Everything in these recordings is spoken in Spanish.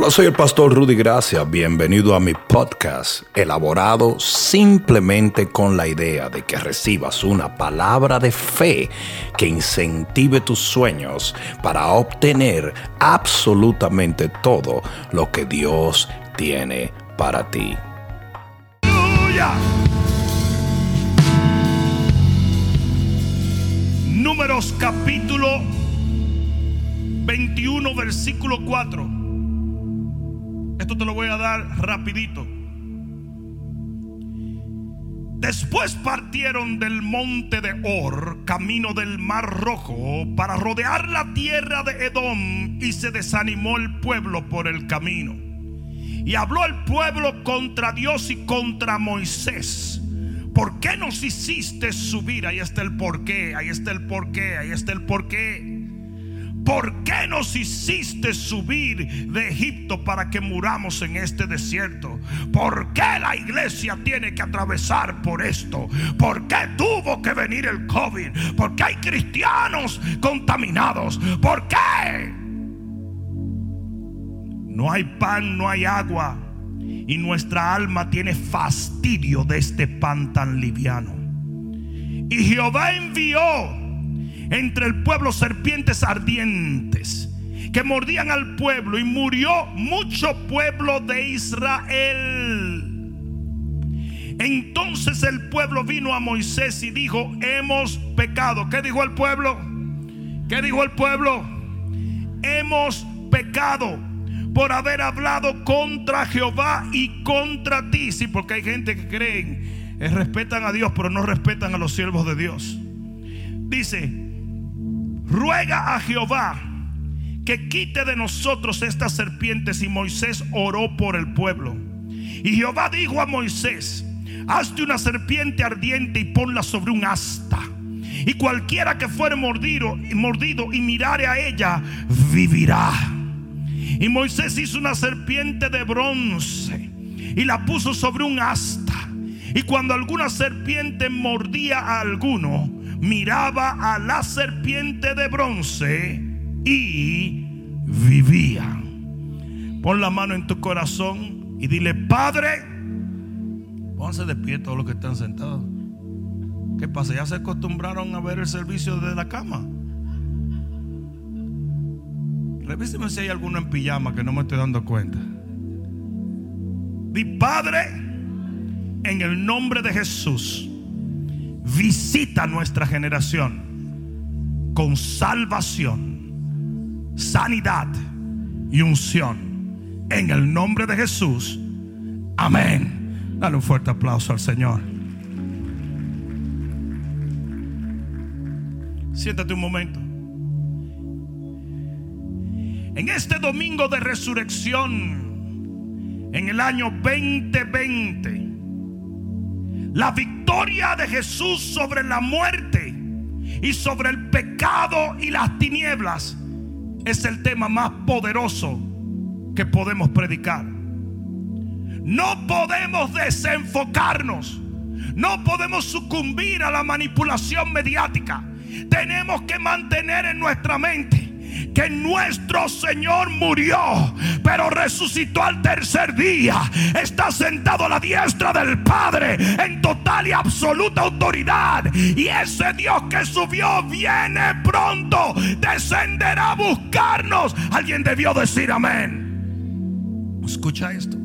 Hola, soy el pastor Rudy Gracia. Bienvenido a mi podcast, elaborado simplemente con la idea de que recibas una palabra de fe que incentive tus sueños para obtener absolutamente todo lo que Dios tiene para ti. Números capítulo 21, versículo 4. Esto te lo voy a dar rapidito. Después partieron del monte de Or, camino del mar rojo, para rodear la tierra de Edom, y se desanimó el pueblo por el camino. Y habló el pueblo contra Dios y contra Moisés. ¿Por qué nos hiciste subir? Ahí está el porqué, ahí está el porqué, ahí está el porqué. ¿Por qué nos hiciste subir de Egipto para que muramos en este desierto? ¿Por qué la iglesia tiene que atravesar por esto? ¿Por qué tuvo que venir el COVID? ¿Por qué hay cristianos contaminados? ¿Por qué? No hay pan, no hay agua. Y nuestra alma tiene fastidio de este pan tan liviano. Y Jehová envió entre el pueblo serpientes ardientes que mordían al pueblo y murió mucho pueblo de Israel. Entonces el pueblo vino a Moisés y dijo, hemos pecado. ¿Qué dijo el pueblo? ¿Qué dijo el pueblo? Hemos pecado por haber hablado contra Jehová y contra ti. Sí, porque hay gente que creen, eh, respetan a Dios, pero no respetan a los siervos de Dios. Dice, ruega a Jehová que quite de nosotros estas serpientes. Y Moisés oró por el pueblo. Y Jehová dijo a Moisés, hazte una serpiente ardiente y ponla sobre un asta. Y cualquiera que fuere mordido, mordido y mirare a ella, vivirá. Y Moisés hizo una serpiente de bronce y la puso sobre un asta. Y cuando alguna serpiente mordía a alguno, miraba a la serpiente de bronce y vivía. Pon la mano en tu corazón y dile, Padre, pónganse de pie todos los que están sentados. ¿Qué pasa? Ya se acostumbraron a ver el servicio desde la cama. Revíseme si hay alguno en pijama que no me estoy dando cuenta. Di Padre, en el nombre de Jesús visita nuestra generación con salvación, sanidad y unción. En el nombre de Jesús. Amén. Dale un fuerte aplauso al Señor. Siéntate un momento. En este domingo de resurrección, en el año 2020, la victoria de Jesús sobre la muerte y sobre el pecado y las tinieblas es el tema más poderoso que podemos predicar. No podemos desenfocarnos. No podemos sucumbir a la manipulación mediática. Tenemos que mantener en nuestra mente que nuestro Señor murió, pero resucitó al tercer día. Está sentado a la diestra del Padre en total y absoluta autoridad. Y ese Dios que subió viene pronto, descenderá a buscarnos. Alguien debió decir amén. Escucha esto.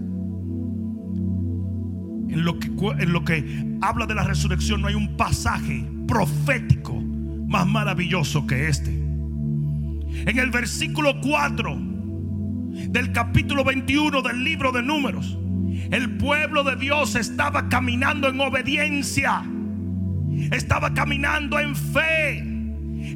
En lo, que, habla de la resurrección no hay un pasaje profético más maravilloso que este. En el versículo 4 del capítulo 21 del libro de números, el pueblo de Dios estaba caminando en obediencia, estaba caminando en fe,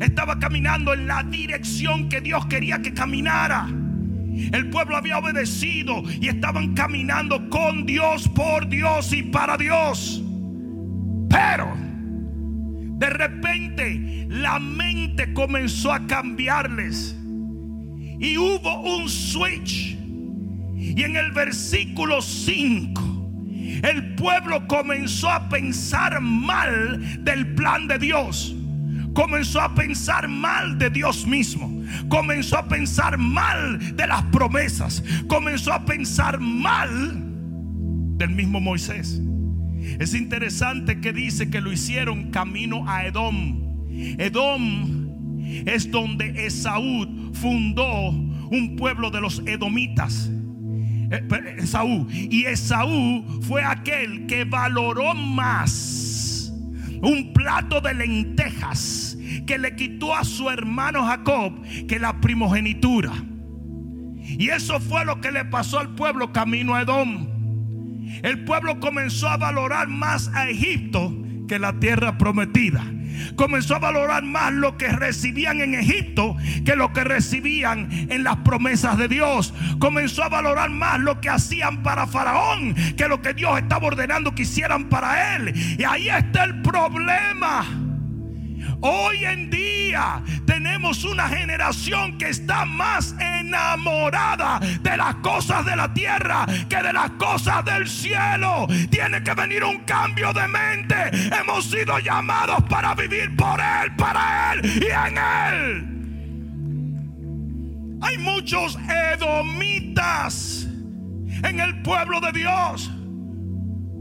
estaba caminando en la dirección que Dios quería que caminara. El pueblo había obedecido y estaban caminando con Dios, por Dios y para Dios. Pero de repente la mente comenzó a cambiarles. Y hubo un switch. Y en el versículo 5, el pueblo comenzó a pensar mal del plan de Dios. comenzó a pensar mal de Dios mismo, comenzó a pensar mal de las promesas, comenzó a pensar mal del mismo Moisés. Es interesante que dice que lo hicieron camino a Edom. Edom es donde Esaú fundó un pueblo de los edomitas. Eh, Esaú. Y Esaú fue aquel que valoró más un plato de lentejas que le quitó a su hermano Jacob que la primogenitura. Y eso fue lo que le pasó al pueblo camino a Edom. El pueblo comenzó a valorar más a Egipto que la tierra prometida comenzó a valorar más lo que recibían en Egipto que lo que recibían en las promesas de Dios. Comenzó a valorar más lo que hacían para Faraón que lo que Dios estaba ordenando que hicieran para él. Y ahí está el problema. Hoy en día tenemos una generación que está más enamorada de las cosas de la tierra que de las cosas del cielo. Tiene que venir un cambio de mente. Hemos sido llamados para vivir por Él, para Él y en Él. Hay muchos edomitas en el pueblo de Dios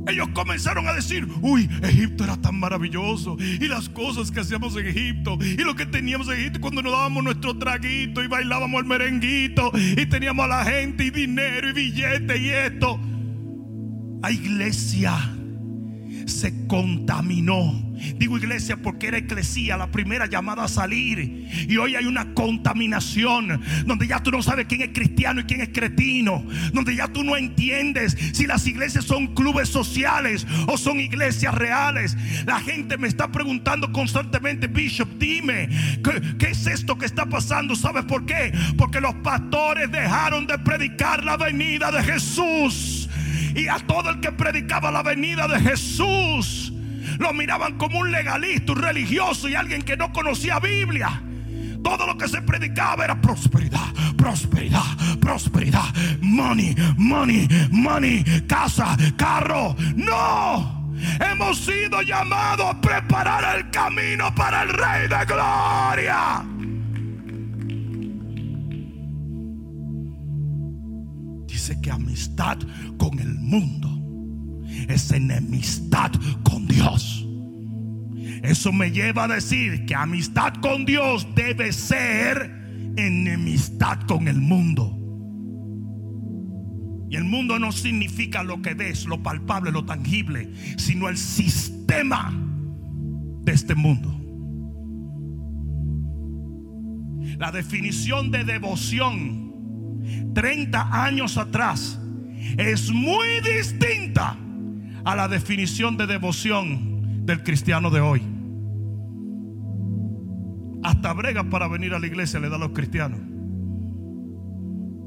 ellos comenzaron a decir, uy, Egipto era tan maravilloso. Y las cosas que hacíamos en Egipto. Y lo que teníamos en Egipto cuando nos dábamos nuestro traguito y bailábamos el merenguito. Y teníamos a la gente y dinero y billete y esto. La iglesia se contaminó Digo iglesia porque era eclesía, la primera llamada a salir. Y hoy hay una contaminación donde ya tú no sabes quién es cristiano y quién es cretino. Donde ya tú no entiendes si las iglesias son clubes sociales o son iglesias reales. La gente me está preguntando constantemente, Bishop, dime, ¿qué, es esto que está pasando? ¿Sabes por qué? Porque los pastores dejaron de predicar la venida de Jesús. Y a todo el que predicaba la venida de Jesús lo miraban como un legalista, un religioso y alguien que no conocía Biblia. Todo lo que se predicaba era prosperidad, prosperidad, prosperidad. Money, money, money, casa, carro. No. Hemos sido llamados a preparar el camino para el Rey de Gloria. Amistad con el mundo es enemistad con Dios. Eso me lleva a decir que amistad con Dios debe ser enemistad con el mundo. Y el mundo no significa lo que ves, lo palpable, lo tangible, sino el sistema de este mundo. La definición de devoción 30 años atrás es muy distinta a la definición de devoción del cristiano de hoy. Hasta brega para venir a la iglesia le da a los cristianos.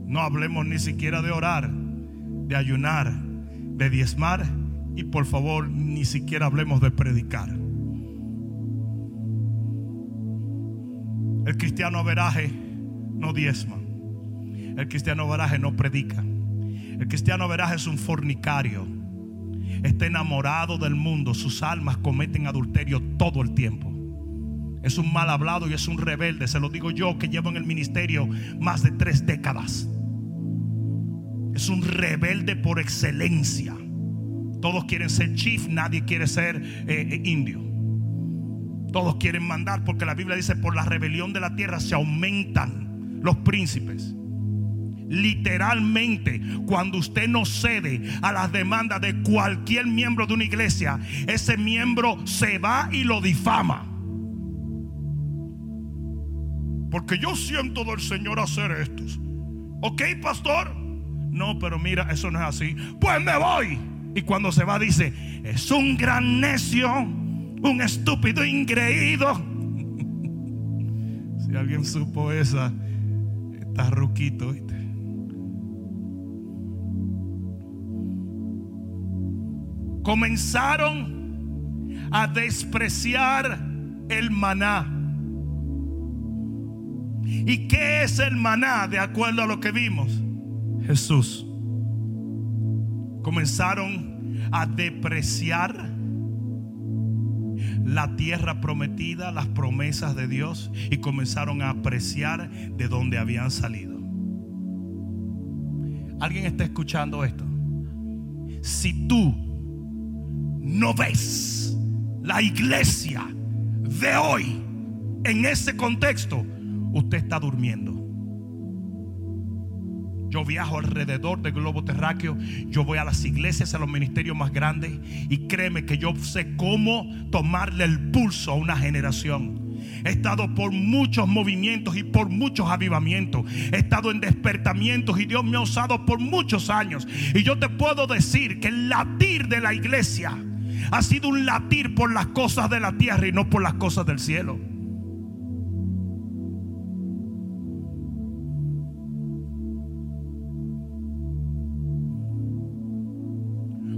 No hablemos ni siquiera de orar, de ayunar, de diezmar y por favor ni siquiera hablemos de predicar. El cristiano veraje no diezma. El cristiano veraje no predica. El cristiano veraje es un fornicario está enamorado del mundo, sus almas cometen adulterio todo el tiempo. Es un mal hablado y es un rebelde, se lo digo yo que llevo en el ministerio más de tres décadas. Es un rebelde por excelencia. Todos quieren ser chief, nadie quiere ser eh, eh, indio. Todos quieren mandar porque la Biblia dice por la rebelión de la tierra se aumentan los príncipes. Literalmente, cuando usted no cede a las demandas de cualquier miembro de una iglesia, ese miembro se va y lo difama. Porque yo siento del Señor hacer esto. ¿Ok, pastor? No, pero mira, eso no es así. Pues me voy. Y cuando se va dice, es un gran necio, un estúpido ingreído. si alguien supo esa, está ruquito. Comenzaron a despreciar el maná. ¿Y qué es el maná de acuerdo a lo que vimos? Jesús. Comenzaron a depreciar la tierra prometida, las promesas de Dios y comenzaron a apreciar de dónde habían salido. ¿Alguien está escuchando esto? Si tú no ves la iglesia de hoy en ese contexto, usted está durmiendo. Yo viajo alrededor del globo terráqueo. Yo voy a las iglesias, a los ministerios más grandes. Y créeme que yo sé cómo tomarle el pulso a una generación. He estado por muchos movimientos y por muchos avivamientos. He estado en despertamientos y Dios me ha usado por muchos años. Y yo te puedo decir que el latir de la iglesia ha sido un latir por las cosas de la tierra y no por las cosas del cielo.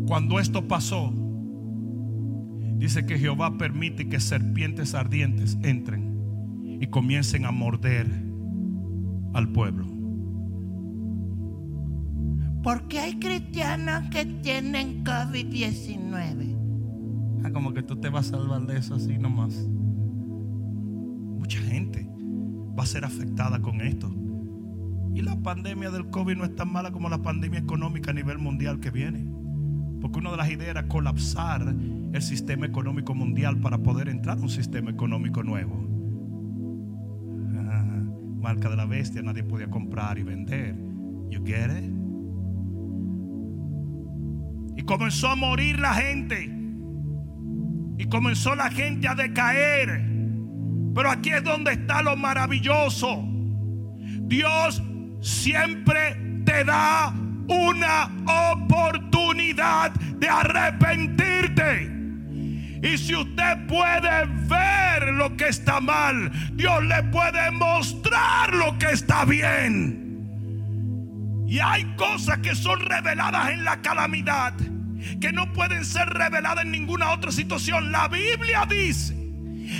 Cuando esto pasó, dice que Jehová permite que serpientes ardientes entren y comiencen a morder al pueblo. Porque hay cristianos que tienen COVID-19. Ah, como que tú te vas a salvar de eso así nomás. Mucha gente va a ser afectada con esto. Y la pandemia del COVID no es tan mala como la pandemia económica a nivel mundial que viene. Porque una de las ideas era colapsar el sistema económico mundial para poder entrar a un sistema económico nuevo. Ah, marca de la bestia, nadie podía comprar y vender. You get it? Y comenzó a morir la gente. Y comenzó la gente a decaer. Pero aquí es donde está lo maravilloso. Dios siempre te da una oportunidad de arrepentirte. Y si usted puede ver lo que está mal, Dios le puede mostrar lo que está bien. Y hay cosas que son reveladas en la calamidad que no pueden ser reveladas en ninguna otra situación. La Biblia dice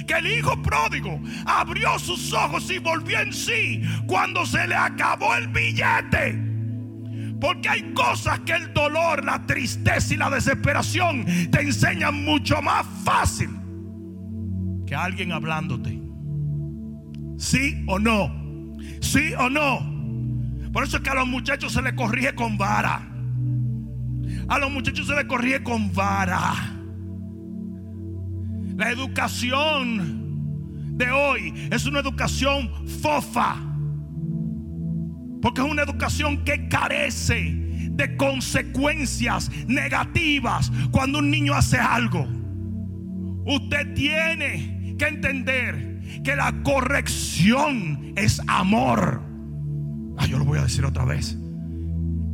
que el hijo pródigo abrió sus ojos y volvió en sí cuando se le acabó el billete. Porque hay cosas que el dolor, la tristeza y la desesperación te enseñan mucho más fácil que alguien hablándote. ¿Sí o no? ¿Sí o no? Por eso es que a los muchachos se les corrige con vara. A los muchachos se les corrige con vara. La educación de hoy es una educación fofa. Porque es una educación que carece de consecuencias negativas cuando un niño hace algo. Usted tiene que entender que la corrección es amor. Ah, yo lo voy a decir otra vez.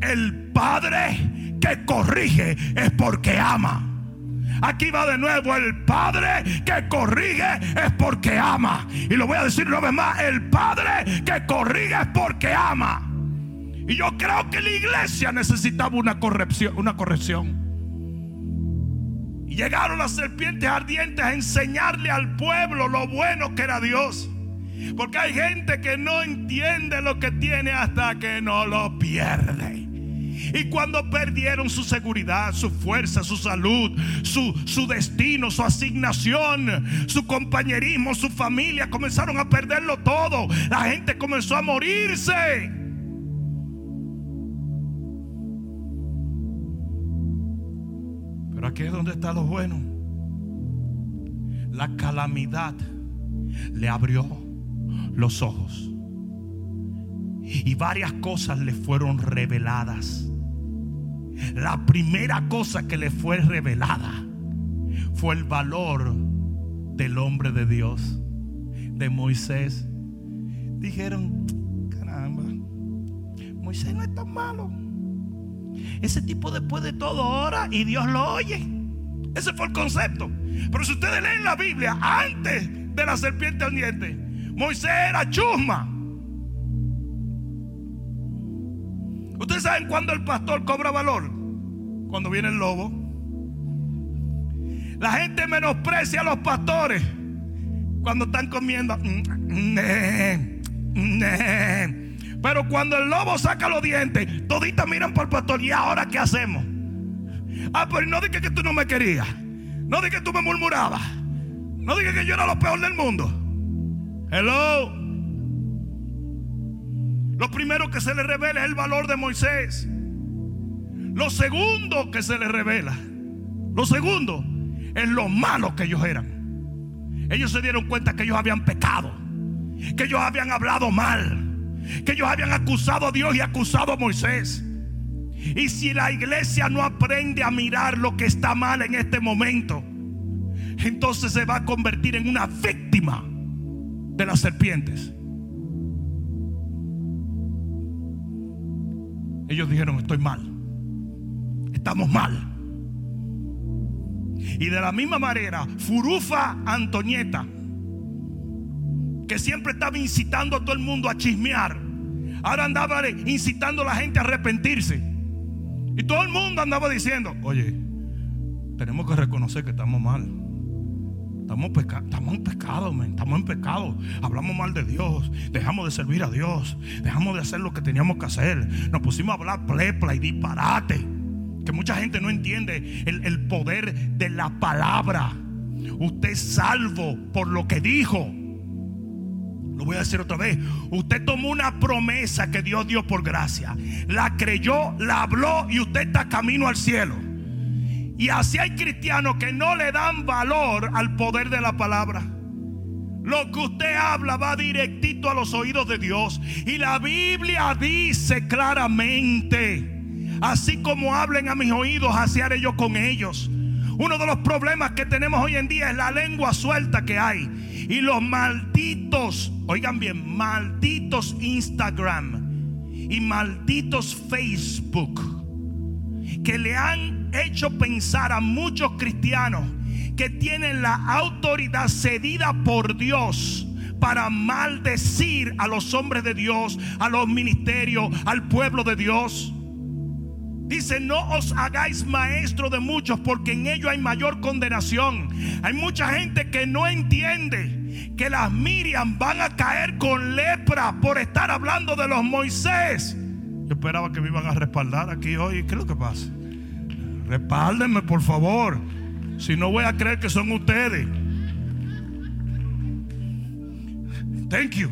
El padre que corrige es porque ama. Aquí va de nuevo el Padre que corrige es porque ama. Y lo voy a decir una vez más, el Padre que corrige es porque ama. Y yo creo que la iglesia necesitaba una corrección, una corrección. Y llegaron las serpientes ardientes a enseñarle al pueblo lo bueno que era Dios. Porque hay gente que no entiende lo que tiene hasta que no lo pierde. Y cuando perdieron su seguridad, su fuerza, su salud, su, su destino, su asignación, su compañerismo, su familia, comenzaron a perderlo todo. La gente comenzó a morirse. Pero aquí es donde está lo bueno. La calamidad le abrió los ojos. Y varias cosas le fueron reveladas. La primera cosa que le fue revelada fue el valor del hombre de Dios, de Moisés. Dijeron, caramba, Moisés no es tan malo. Ese tipo después de todo ora y Dios lo oye. Ese fue el concepto. Pero si ustedes leen la Biblia, antes de la serpiente ardiente, Moisés era chusma. Ustedes saben cuándo el pastor cobra valor. Cuando viene el lobo. La gente menosprecia a los pastores cuando están comiendo. Pero cuando el lobo saca los dientes, toditas miran por el pastor. ¿Y ahora qué hacemos? Ah, pero no dije que tú no me querías. No dije que tú me murmurabas. No diga que yo era lo peor del mundo. Hello. Lo primero que se le revela es el valor de Moisés. Lo segundo que se le revela, lo segundo es lo malo que ellos eran. Ellos se dieron cuenta que ellos habían pecado, que ellos habían hablado mal, que ellos habían acusado a Dios y acusado a Moisés. Y si la iglesia no aprende a mirar lo que está mal en este momento, entonces se va a convertir en una víctima de las serpientes. Ellos dijeron, estoy mal. Estamos mal. Y de la misma manera, Furufa Antonieta, que siempre estaba incitando a todo el mundo a chismear, ahora andaba incitando a la gente a arrepentirse. Y todo el mundo andaba diciendo, oye, tenemos que reconocer que estamos mal. Estamos, en pecado, estamos en pecado. Hablamos mal de Dios. Dejamos de servir a Dios. Dejamos de hacer lo que teníamos que hacer. Nos pusimos a hablar plepla y disparate. Que mucha gente no entiende el, el poder de la palabra. Usted es salvo por lo que dijo. Lo voy a decir otra vez. Usted tomó una promesa que Dios dio por gracia. La creyó, la habló y usted está camino al cielo. Y así hay cristianos que no le dan valor al poder de la palabra. Lo que usted habla va directito a los oídos de Dios. Y la Biblia dice claramente, así como hablen a mis oídos, así haré yo con ellos. Uno de los problemas que tenemos hoy en día es la lengua suelta que hay. Y los malditos, oigan bien, malditos Instagram y malditos Facebook que le han hecho pensar a muchos cristianos que tienen la autoridad cedida por Dios para maldecir a los hombres de Dios, a los ministerios, al pueblo de Dios. Dice, no os hagáis maestro de muchos porque en ello hay mayor condenación. Hay mucha gente que no entiende que las Miriam van a caer con lepra por estar hablando de los Moisés. Yo esperaba que me iban a respaldar aquí hoy. ¿Qué es lo que pasa? Respáldenme, por favor. Si no voy a creer que son ustedes. Thank you.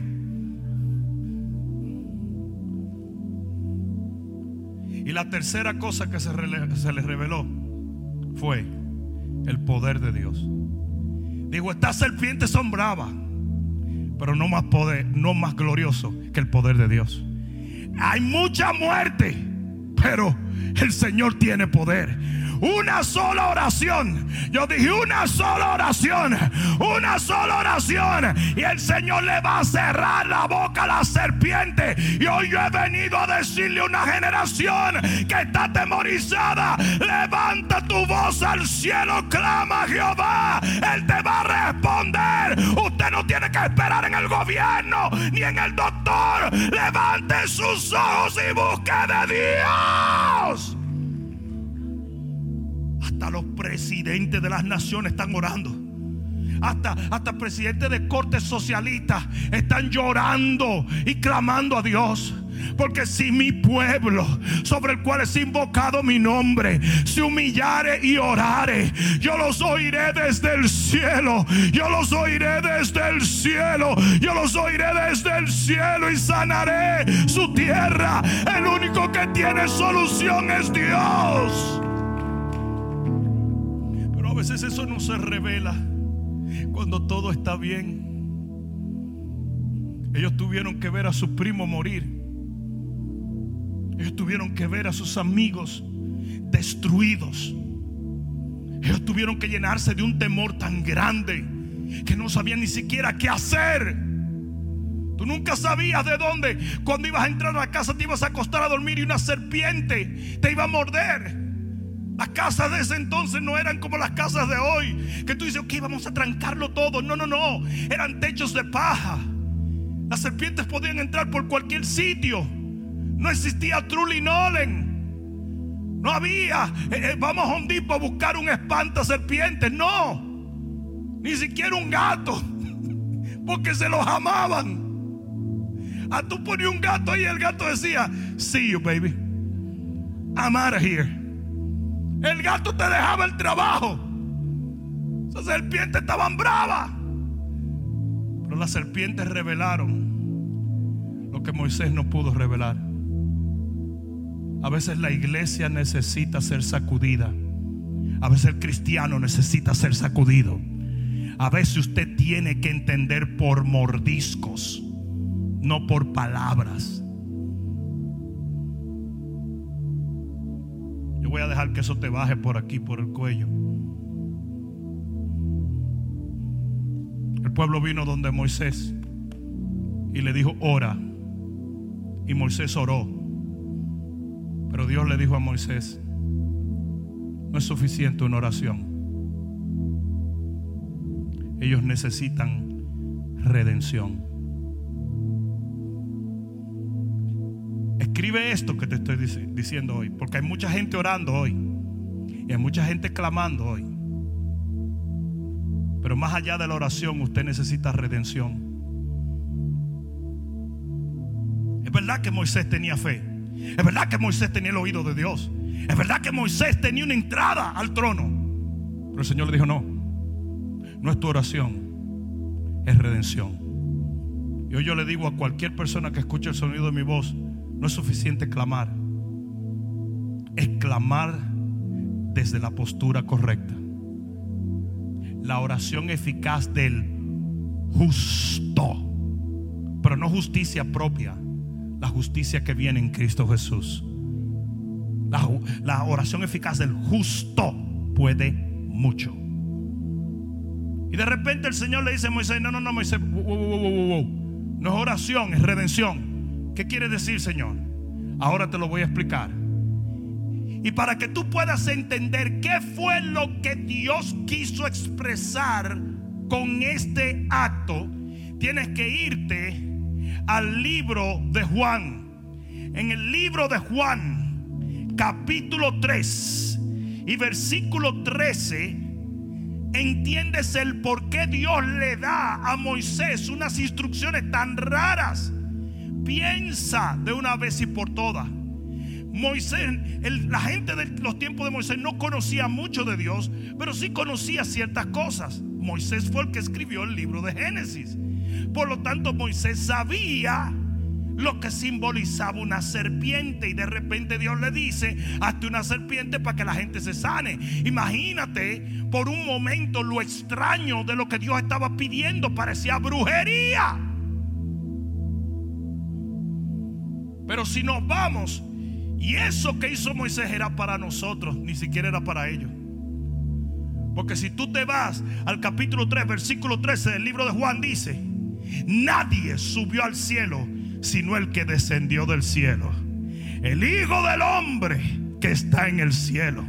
Y la tercera cosa que se, se les reveló fue el poder de Dios. Digo, estas serpientes son bravas, pero no más poder, no más glorioso que el poder de Dios. Hay mucha muerte, pero el Señor tiene poder. Una sola oración. Yo dije una sola oración. Una sola oración. Y el Señor le va a cerrar la boca a la serpiente. Y hoy yo he venido a decirle a una generación que está atemorizada. Levanta tu voz al cielo. Clama a Jehová. Él te va a tiene que esperar en el gobierno ni en el doctor. Levante sus ojos y busque de Dios. Hasta los presidentes de las naciones están orando. Hasta, hasta presidentes de cortes socialistas están llorando y clamando a Dios. Porque si mi pueblo, sobre el cual es invocado mi nombre, se humillare y orare, yo los oiré desde el cielo. Yo los oiré desde el cielo. Yo los oiré desde el cielo y sanaré su tierra. El único que tiene solución es Dios. Pero a veces eso no se revela cuando todo está bien. Ellos tuvieron que ver a su primo morir. Ellos tuvieron que ver a sus amigos destruidos. Ellos tuvieron que llenarse de un temor tan grande que no sabían ni siquiera qué hacer. Tú nunca sabías de dónde. Cuando ibas a entrar a la casa te ibas a acostar a dormir y una serpiente te iba a morder. Las casas de ese entonces no eran como las casas de hoy. Que tú dices, ok, vamos a trancarlo todo. No, no, no. Eran techos de paja. Las serpientes podían entrar por cualquier sitio. No existía Truly Nolen. No había, eh, eh, vamos a un tipo a buscar un espanta serpientes. No, ni siquiera un gato, porque se los amaban. A tú ponías un gato y el gato decía, See you, baby. I'm out of here. El gato te dejaba el trabajo. Las serpientes estaban bravas. Pero las serpientes revelaron lo que Moisés no pudo revelar. A veces la iglesia necesita ser sacudida. A veces el cristiano necesita ser sacudido. A veces usted tiene que entender por mordiscos, no por palabras. Yo voy a dejar que eso te baje por aquí, por el cuello. El pueblo vino donde Moisés y le dijo, ora. Y Moisés oró. Pero Dios le dijo a Moisés, no es suficiente una oración. Ellos necesitan redención. Escribe esto que te estoy diciendo hoy, porque hay mucha gente orando hoy y hay mucha gente clamando hoy. Pero más allá de la oración, usted necesita redención. Es verdad que Moisés tenía fe. Es verdad que Moisés tenía el oído de Dios. Es verdad que Moisés tenía una entrada al trono. Pero el Señor le dijo, no, no es tu oración, es redención. Y hoy yo le digo a cualquier persona que escuche el sonido de mi voz, no es suficiente clamar. Es clamar desde la postura correcta la oración eficaz del justo. Pero no justicia propia, la justicia que viene en Cristo Jesús. La, oración eficaz del justo puede mucho. Y de repente el Señor le dice a Moisés, no, no, no, Moisés, no es oración, es redención. ¿Qué quiere decir, Señor? Ahora te lo voy a explicar. Y para que tú puedas entender qué fue lo que Dios quiso expresar con este acto, tienes que irte al libro de Juan. En el libro de Juan, capítulo 3 y versículo 13, entiendes el por qué Dios le da a Moisés unas instrucciones tan raras. Piensa de una vez y por todas. Moisés, la gente de los tiempos de Moisés no conocía mucho de Dios, pero sí conocía ciertas cosas. Moisés fue el que escribió el libro de Génesis. Por lo tanto, Moisés sabía lo que simbolizaba una serpiente y de repente Dios le dice, hazte una serpiente para que la gente se sane. Imagínate por un momento lo extraño de lo que Dios estaba pidiendo, parecía brujería. Pero si nos vamos y eso que hizo Moisés era para nosotros, ni siquiera era para ellos. Porque si tú te vas al capítulo 3, versículo 13 del libro de Juan, dice, nadie subió al cielo sino el que descendió del cielo. El Hijo del Hombre que está en el cielo.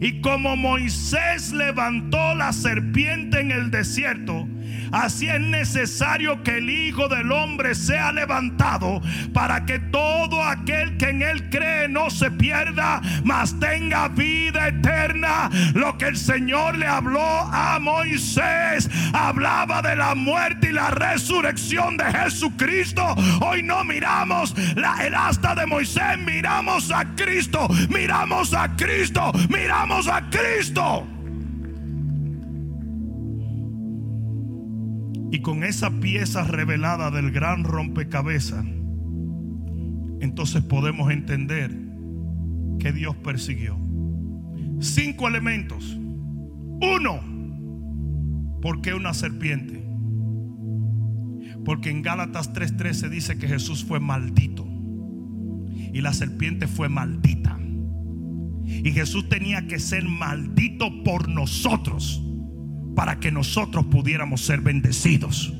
Y como Moisés levantó la serpiente en el desierto, Así es necesario que el Hijo del Hombre sea levantado para que todo aquel que en Él cree no se pierda, mas tenga vida eterna. Lo que el Señor le habló a Moisés hablaba de la muerte y la resurrección de Jesucristo. Hoy no miramos la, el asta de Moisés, miramos a Cristo, miramos a Cristo, miramos a Cristo. Y con esa pieza revelada del gran rompecabezas, entonces podemos entender que Dios persiguió. Cinco elementos. Uno, ¿por qué una serpiente? Porque en Gálatas 3:13 dice que Jesús fue maldito y la serpiente fue maldita. Y Jesús tenía que ser maldito por nosotros para que nosotros pudiéramos ser bendecidos.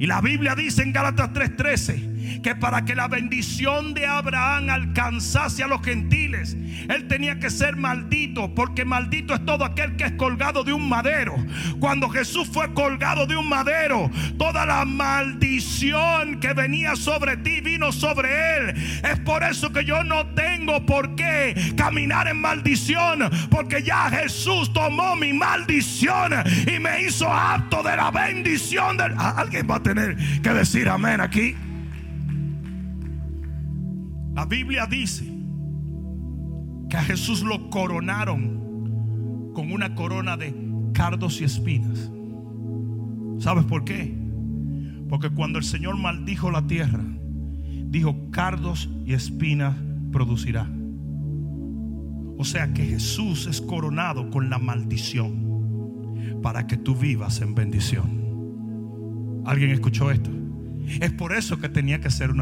Y la Biblia dice en Gálatas 3:13 que para que la bendición de Abraham alcanzase a los gentiles, él tenía que ser maldito, porque maldito es todo aquel que es colgado de un madero. Cuando Jesús fue colgado de un madero, toda la maldición que venía sobre ti vino sobre él. Es por eso que yo no tengo por qué caminar en maldición, porque ya Jesús tomó mi maldición y me hizo apto de la bendición. Alguien va a tener que decir amén aquí. La Biblia dice que a Jesús lo coronaron con una corona de cardos y espinas. ¿Sabes por qué? Porque cuando el Señor maldijo la tierra, dijo cardos y espinas producirá. O sea que Jesús es coronado con la maldición para que tú vivas en bendición. ¿Alguien escuchó esto? Es por eso que tenía que ser una